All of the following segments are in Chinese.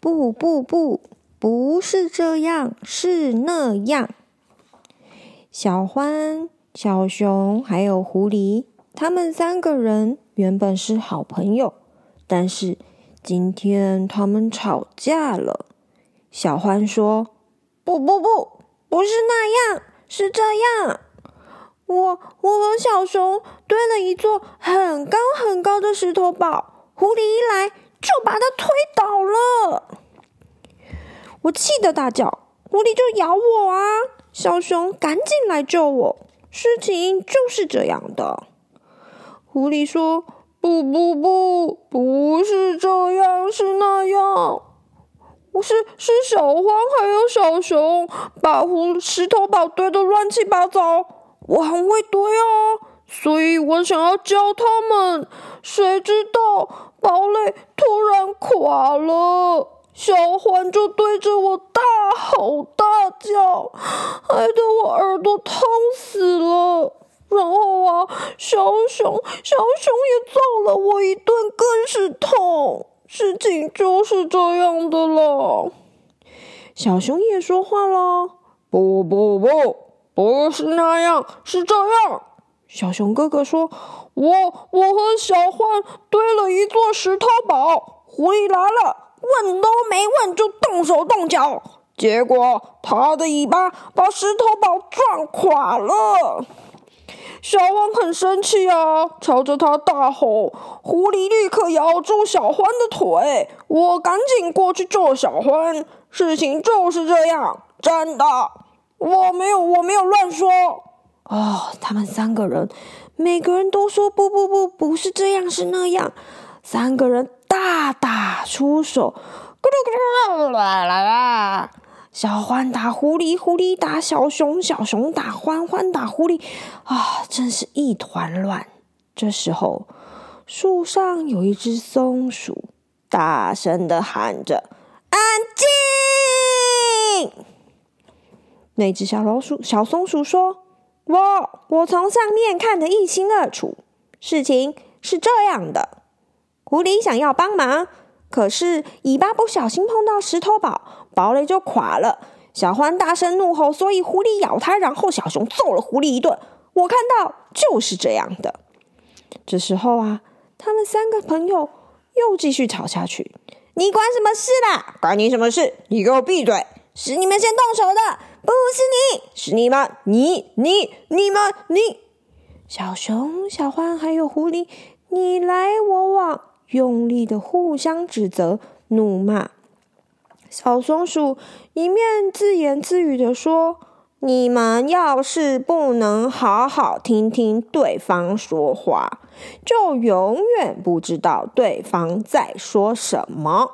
不不不，不是这样，是那样。小欢、小熊还有狐狸，他们三个人原本是好朋友，但是今天他们吵架了。小欢说：“不不不，不是那样，是这样。我我和小熊堆了一座很高很高的石头堡，狐狸一来。”就把他推倒了，我气得大叫：“狐狸就咬我啊！”小熊赶紧来救我。事情就是这样的。狐狸说：“不不不，不是这样，是那样。我是是小欢还有小熊把湖石头堡堆得乱七八糟，我很会堆啊，所以我想要教他们。谁知道？”堡垒垮了，小欢就对着我大吼大叫，害得我耳朵痛死了。然后啊，小熊小熊也揍了我一顿，更是痛。事情就是这样的了。小熊也说话了：“不不不，不是那样，是这样。”小熊哥哥说。我我和小欢堆了一座石头堡，狐狸来了，问都没问就动手动脚，结果他的尾巴把石头堡撞垮了。小欢很生气啊，朝着他大吼。狐狸立刻咬住小欢的腿，我赶紧过去救小欢。事情就是这样，真的，我没有我没有乱说。哦，他们三个人。每个人都说不不不，不是这样，是那样。三个人大打出手，咕噜咕噜啦啦啦！小欢打狐狸，狐狸打小熊，小熊打欢，欢打狐狸，啊，真是一团乱。这时候，树上有一只松鼠，大声的喊着：“安静！”那只小老鼠，小松鼠说。我我从上面看得一清二楚，事情是这样的：狐狸想要帮忙，可是尾巴不小心碰到石头堡，堡垒就垮了。小欢大声怒吼，所以狐狸咬他，然后小熊揍了狐狸一顿。我看到就是这样的。这时候啊，他们三个朋友又继续吵下去。你管什么事啦？关你什么事？你给我闭嘴！是你们先动手的。不是你，是你们，你你你们你，小熊、小欢还有狐狸，你来我往，用力的互相指责、怒骂。小松鼠一面自言自语的说：“你们要是不能好好听听对方说话，就永远不知道对方在说什么。”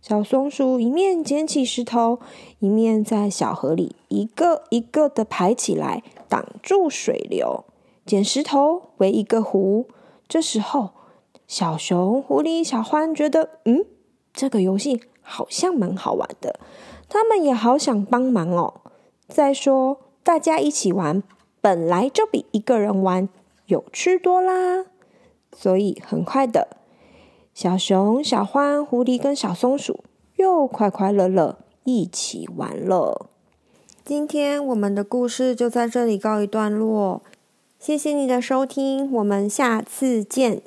小松鼠一面捡起石头，一面在小河里一个一个的排起来，挡住水流。捡石头围一个湖。这时候，小熊、狐狸、小欢觉得，嗯，这个游戏好像蛮好玩的，他们也好想帮忙哦。再说，大家一起玩，本来就比一个人玩有趣多啦。所以，很快的。小熊、小欢、狐狸跟小松鼠又快快乐乐一起玩了。今天我们的故事就在这里告一段落，谢谢你的收听，我们下次见。